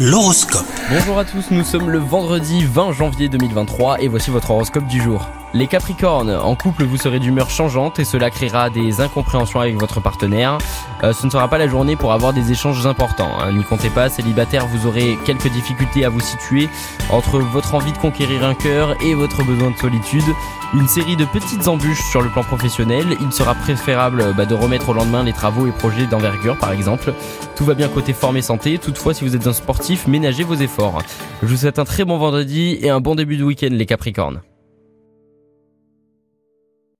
L'horoscope. Bonjour à tous, nous sommes le vendredi 20 janvier 2023 et voici votre horoscope du jour. Les Capricornes, en couple vous serez d'humeur changeante et cela créera des incompréhensions avec votre partenaire. Euh, ce ne sera pas la journée pour avoir des échanges importants, hein. n'y comptez pas, célibataire vous aurez quelques difficultés à vous situer entre votre envie de conquérir un cœur et votre besoin de solitude. Une série de petites embûches sur le plan professionnel, il sera préférable bah, de remettre au lendemain les travaux et projets d'envergure par exemple. Tout va bien côté forme et santé, toutefois si vous êtes un sportif, ménagez vos efforts. Je vous souhaite un très bon vendredi et un bon début de week-end les Capricornes.